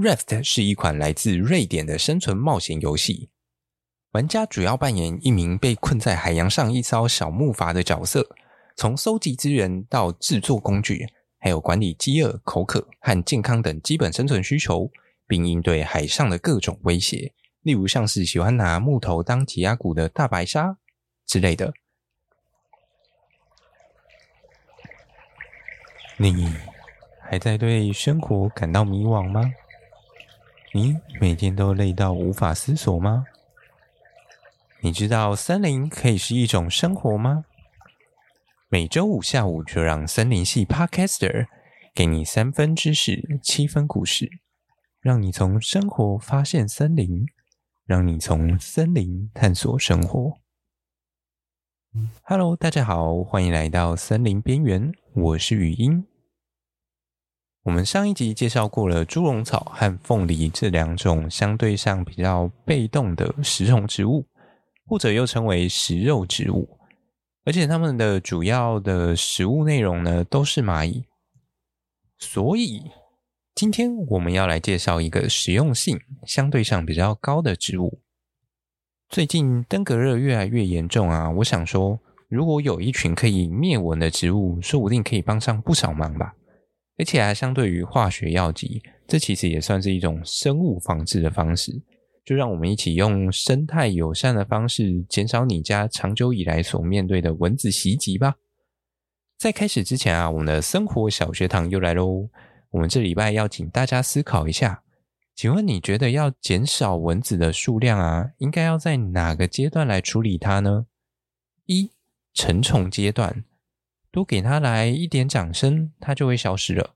Raft 是一款来自瑞典的生存冒险游戏。玩家主要扮演一名被困在海洋上一艘小木筏的角色，从搜集资源到制作工具，还有管理饥饿、口渴和健康等基本生存需求，并应对海上的各种威胁，例如像是喜欢拿木头当挤压鼓的大白鲨之类的。你还在对生活感到迷惘吗？你每天都累到无法思索吗？你知道森林可以是一种生活吗？每周五下午就让森林系 Podcaster 给你三分知识，七分故事，让你从生活发现森林，让你从森林探索生活。Hello，大家好，欢迎来到森林边缘，我是语音。我们上一集介绍过了猪笼草和凤梨这两种相对上比较被动的食虫植物，或者又称为食肉植物，而且它们的主要的食物内容呢都是蚂蚁。所以今天我们要来介绍一个实用性相对上比较高的植物。最近登革热越来越严重啊，我想说，如果有一群可以灭蚊的植物，说不定可以帮上不少忙吧。而且还相对于化学药剂，这其实也算是一种生物防治的方式。就让我们一起用生态友善的方式，减少你家长久以来所面对的蚊子袭击吧。在开始之前啊，我们的生活小学堂又来喽。我们这礼拜要请大家思考一下，请问你觉得要减少蚊子的数量啊，应该要在哪个阶段来处理它呢？一、成虫阶段。多给它来一点掌声，它就会消失了。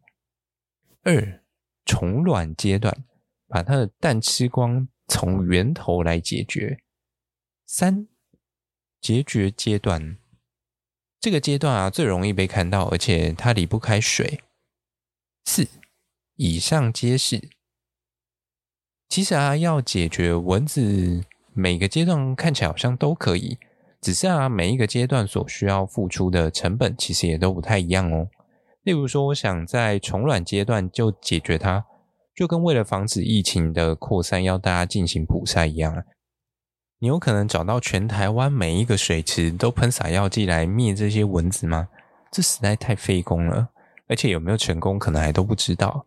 二、虫卵阶段，把它的蛋吃光，从源头来解决。三、孑孓阶段，这个阶段啊最容易被看到，而且它离不开水。四、以上皆是。其实啊，要解决蚊子，每个阶段看起来好像都可以。只是啊，每一个阶段所需要付出的成本其实也都不太一样哦。例如说，我想在虫卵阶段就解决它，就跟为了防止疫情的扩散要大家进行捕杀一样啊。你有可能找到全台湾每一个水池都喷洒药剂来灭这些蚊子吗？这实在太费工了，而且有没有成功可能还都不知道。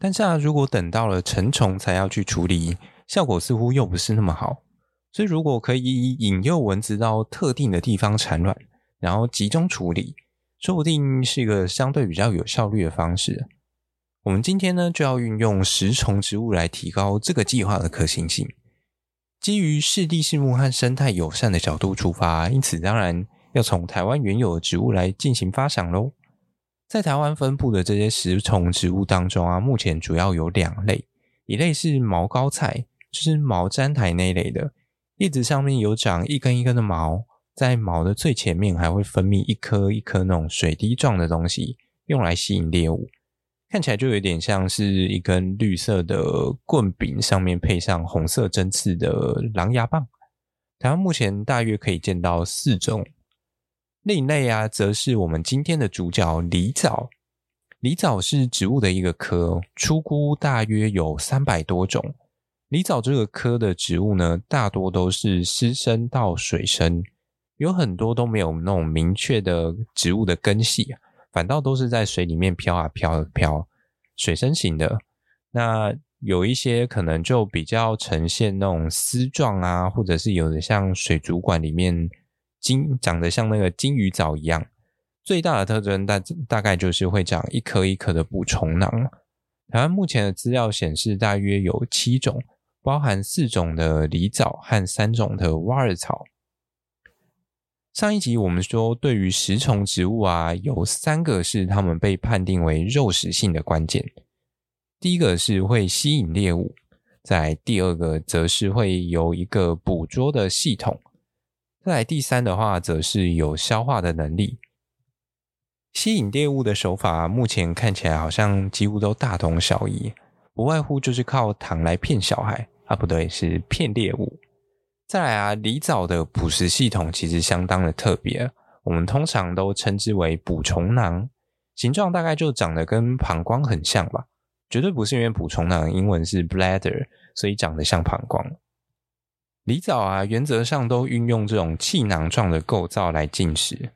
但是啊，如果等到了成虫才要去处理，效果似乎又不是那么好。所以，如果可以引诱蚊子到特定的地方产卵，然后集中处理，说不定是一个相对比较有效率的方式。我们今天呢，就要运用食虫植物来提高这个计划的可行性。基于视地适木和生态友善的角度出发，因此当然要从台湾原有的植物来进行发想喽。在台湾分布的这些食虫植物当中啊，目前主要有两类，一类是毛膏菜，就是毛毡苔那一类的。叶子上面有长一根一根的毛，在毛的最前面还会分泌一颗一颗那种水滴状的东西，用来吸引猎物。看起来就有点像是一根绿色的棍柄，上面配上红色针刺的狼牙棒。台湾目前大约可以见到四种。另一类啊，则是我们今天的主角狸藻。狸藻是植物的一个科，出菇大约有三百多种。狸藻这个科的植物呢，大多都是湿生到水生，有很多都没有那种明确的植物的根系，反倒都是在水里面飘啊飘啊飘，水生型的。那有一些可能就比较呈现那种丝状啊，或者是有的像水族馆里面金长得像那个金鱼藻一样。最大的特征大大概就是会长一颗一颗的捕虫囊。台湾目前的资料显示，大约有七种。包含四种的狸藻和三种的挖耳草。上一集我们说，对于食虫植物啊，有三个是它们被判定为肉食性的关键。第一个是会吸引猎物，在第二个则是会有一个捕捉的系统，再来第三的话，则是有消化的能力。吸引猎物的手法，目前看起来好像几乎都大同小异。不外乎就是靠糖来骗小孩啊，不对，是骗猎物。再来啊，狸藻的捕食系统其实相当的特别，我们通常都称之为捕虫囊，形状大概就长得跟膀胱很像吧，绝对不是因为捕虫囊英文是 bladder，所以长得像膀胱。狸藻啊，原则上都运用这种气囊状的构造来进食。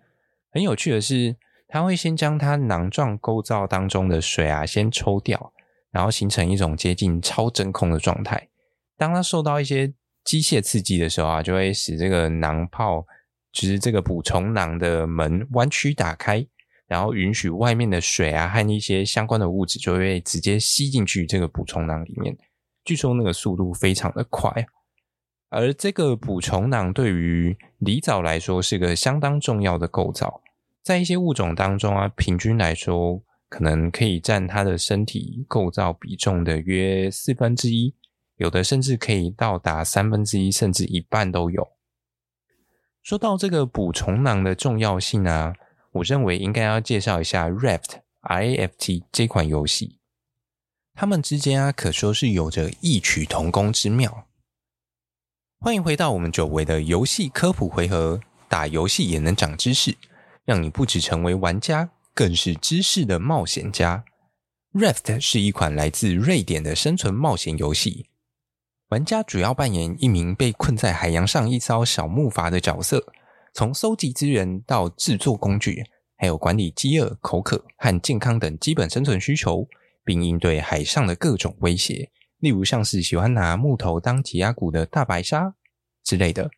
很有趣的是，它会先将它囊状构造当中的水啊先抽掉，然后形成一种接近超真空的状态。当它受到一些机械刺激的时候啊，就会使这个囊泡，就是这个捕虫囊的门弯曲打开，然后允许外面的水啊和一些相关的物质就会直接吸进去这个捕虫囊里面。据说那个速度非常的快。而这个捕虫囊对于狸藻来说是个相当重要的构造，在一些物种当中啊，平均来说可能可以占它的身体构造比重的约四分之一，有的甚至可以到达三分之一，甚至一半都有。说到这个捕虫囊的重要性啊，我认为应该要介绍一下 RAFT IFT 这款游戏，它们之间啊可说是有着异曲同工之妙。欢迎回到我们久违的游戏科普回合，打游戏也能长知识，让你不止成为玩家，更是知识的冒险家。Raft 是一款来自瑞典的生存冒险游戏，玩家主要扮演一名被困在海洋上一艘小木筏的角色，从搜集资源到制作工具，还有管理饥饿、口渴和健康等基本生存需求，并应对海上的各种威胁。例如像是喜欢拿木头当挤压鼓的大白鲨之类的，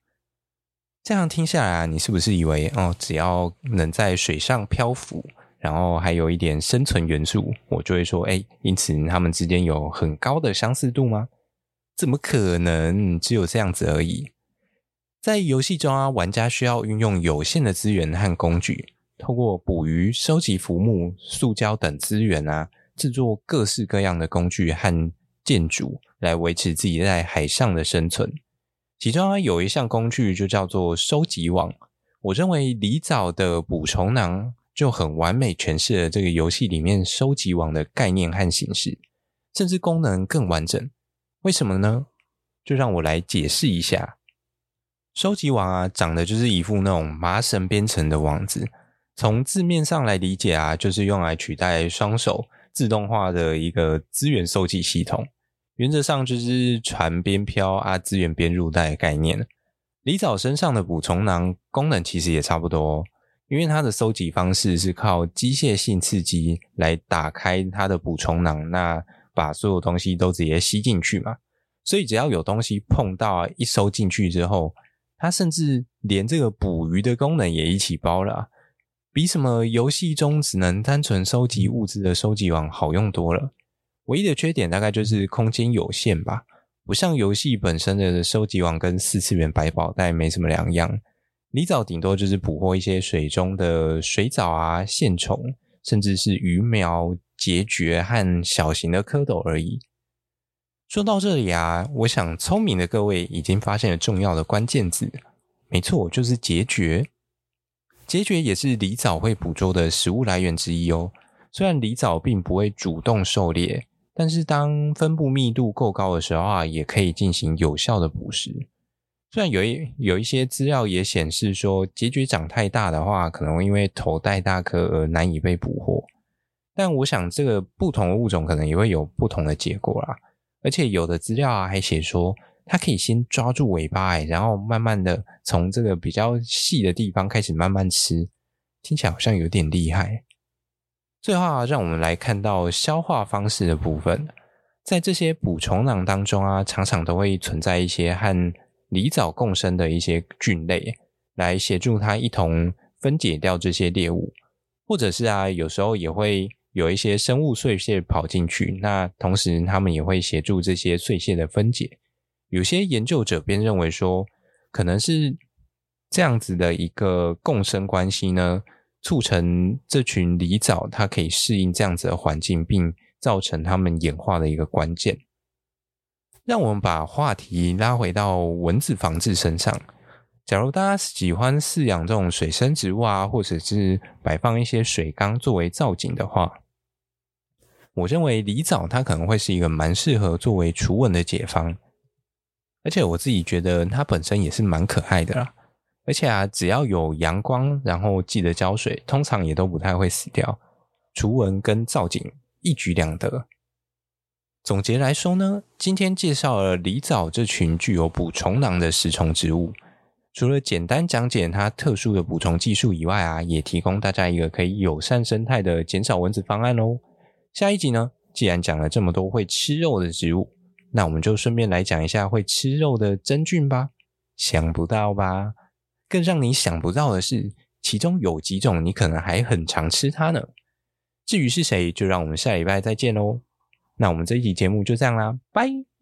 这样听下来，你是不是以为哦，只要能在水上漂浮，然后还有一点生存元素，我就会说，哎，因此他们之间有很高的相似度吗？怎么可能只有这样子而已？在游戏中啊，玩家需要运用有限的资源和工具，透过捕鱼、收集浮木、塑胶等资源啊，制作各式各样的工具和。建筑来维持自己在海上的生存，其中啊有一项工具就叫做收集网。我认为离藻的捕虫囊就很完美诠释了这个游戏里面收集网的概念和形式，甚至功能更完整。为什么呢？就让我来解释一下。收集网啊，长得就是一副那种麻绳编成的网子，从字面上来理解啊，就是用来取代双手自动化的一个资源收集系统。原则上就是船边漂啊，资源边入袋的概念。李藻身上的捕虫囊功能其实也差不多，因为它的收集方式是靠机械性刺激来打开它的捕虫囊，那把所有东西都直接吸进去嘛。所以只要有东西碰到啊，一收进去之后，它甚至连这个捕鱼的功能也一起包了，比什么游戏中只能单纯收集物资的收集网好用多了。唯一的缺点大概就是空间有限吧，不像游戏本身的收集网跟四次元百宝袋没什么两样。狸藻顶多就是捕获一些水中的水藻啊、线虫，甚至是鱼苗、孑孓和小型的蝌蚪而已。说到这里啊，我想聪明的各位已经发现了重要的关键字，没错，就是孑孓。孑孓也是狸藻会捕捉的食物来源之一哦。虽然狸藻并不会主动狩猎。但是当分布密度够高的时候啊，也可以进行有效的捕食。虽然有一有一些资料也显示说，结局长太大的话，可能会因为头戴大颗而难以被捕获。但我想这个不同的物种可能也会有不同的结果啦。而且有的资料啊还写说，它可以先抓住尾巴，然后慢慢的从这个比较细的地方开始慢慢吃，听起来好像有点厉害。最后啊，让我们来看到消化方式的部分。在这些捕虫囊当中啊，常常都会存在一些和狸藻共生的一些菌类，来协助它一同分解掉这些猎物。或者是啊，有时候也会有一些生物碎屑跑进去，那同时他们也会协助这些碎屑的分解。有些研究者便认为说，可能是这样子的一个共生关系呢。促成这群狸藻，它可以适应这样子的环境，并造成它们演化的一个关键。让我们把话题拉回到蚊子防治身上。假如大家喜欢饲养这种水生植物啊，或者是摆放一些水缸作为造景的话，我认为狸藻它可能会是一个蛮适合作为除蚊的解方。而且我自己觉得它本身也是蛮可爱的啦。而且啊，只要有阳光，然后记得浇水，通常也都不太会死掉。除蚊跟造景一举两得。总结来说呢，今天介绍了狸藻这群具有捕虫囊的食虫植物。除了简单讲解它特殊的捕虫技术以外啊，也提供大家一个可以友善生态的减少蚊子方案哦。下一集呢，既然讲了这么多会吃肉的植物，那我们就顺便来讲一下会吃肉的真菌吧。想不到吧？更让你想不到的是，其中有几种你可能还很常吃它呢。至于是谁，就让我们下礼拜再见喽。那我们这一期节目就这样啦，拜。